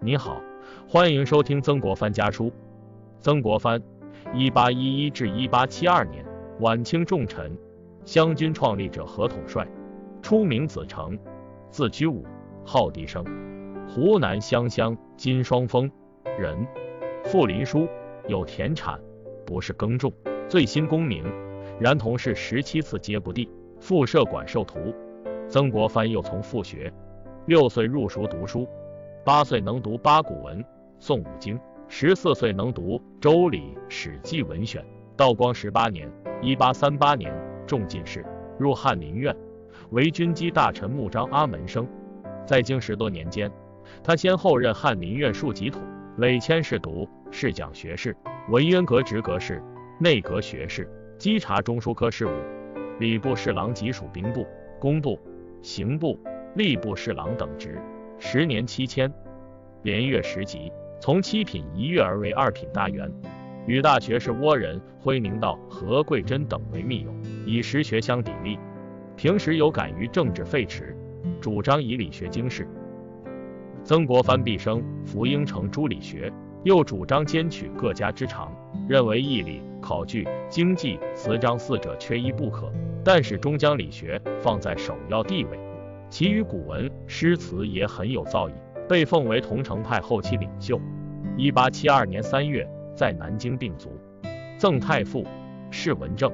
你好，欢迎收听曾国藩家书。曾国藩，一八一一至一八七二年，晚清重臣，湘军创立者和统帅，初名子成，字居武，号笛生，湖南湘乡金双峰人，父林书，有田产，不是耕种，最新功名，然同是十七次皆不第，复设馆授徒。曾国藩又从复学，六岁入塾读书。八岁能读八股文、诵五经，十四岁能读《周礼》《史记》文选。道光十八年（一八三八年）中进士，入翰林院，为军机大臣穆彰阿门生。在京十多年间，他先后任翰林院庶吉土、累迁侍读、侍讲学士、文渊阁直阁士、内阁学士、稽查中书科事务、礼部侍郎及属兵部、工部、刑部、吏部侍郎等职。十年七迁，连月十级，从七品一跃而为二品大员，与大学士倭人辉宁道、何桂珍等为密友，以实学相砥砺。平时有感于政治废弛，主张以理学经世。曾国藩毕生服应承诸理学，又主张兼取各家之长，认为义理、考据、经济、词章四者缺一不可，但是终将理学放在首要地位。其余古文诗词也很有造诣，被奉为桐城派后期领袖。一八七二年三月，在南京病卒。曾太傅释文正，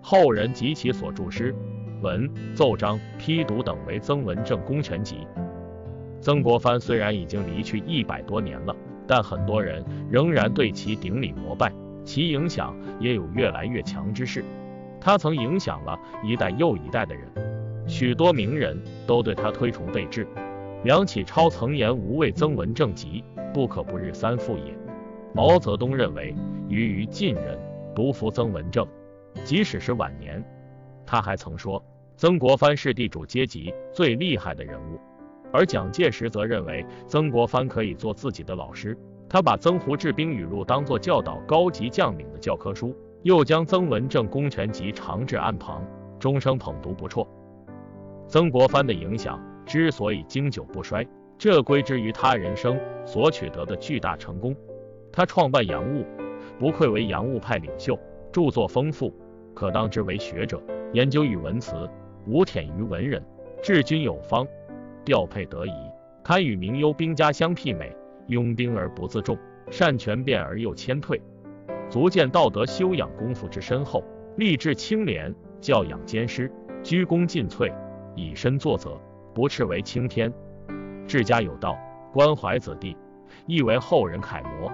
后人及其所著诗文奏章批读等为《曾文正公权集》。曾国藩虽然已经离去一百多年了，但很多人仍然对其顶礼膜拜，其影响也有越来越强之势。他曾影响了一代又一代的人。许多名人都对他推崇备至。梁启超曾言：“无畏曾文正集，不可不日三复也。”毛泽东认为，于于近人独服曾文正，即使是晚年。他还曾说，曾国藩是地主阶级最厉害的人物。而蒋介石则认为，曾国藩可以做自己的老师。他把《曾胡治兵语录》当作教导高级将领的教科书，又将《曾文正公权集》长治案旁，终生捧读不辍。曾国藩的影响之所以经久不衰，这归之于他人生所取得的巨大成功。他创办洋务，不愧为洋务派领袖，著作丰富，可当之为学者。研究语文辞，无忝于文人，治军有方，调配得宜，堪与名优兵家相媲美。拥兵而不自重，善权变而又谦退，足见道德修养功夫之深厚。立志清廉，教养兼施，鞠躬尽瘁。以身作则，不斥为青天；治家有道，关怀子弟，亦为后人楷模。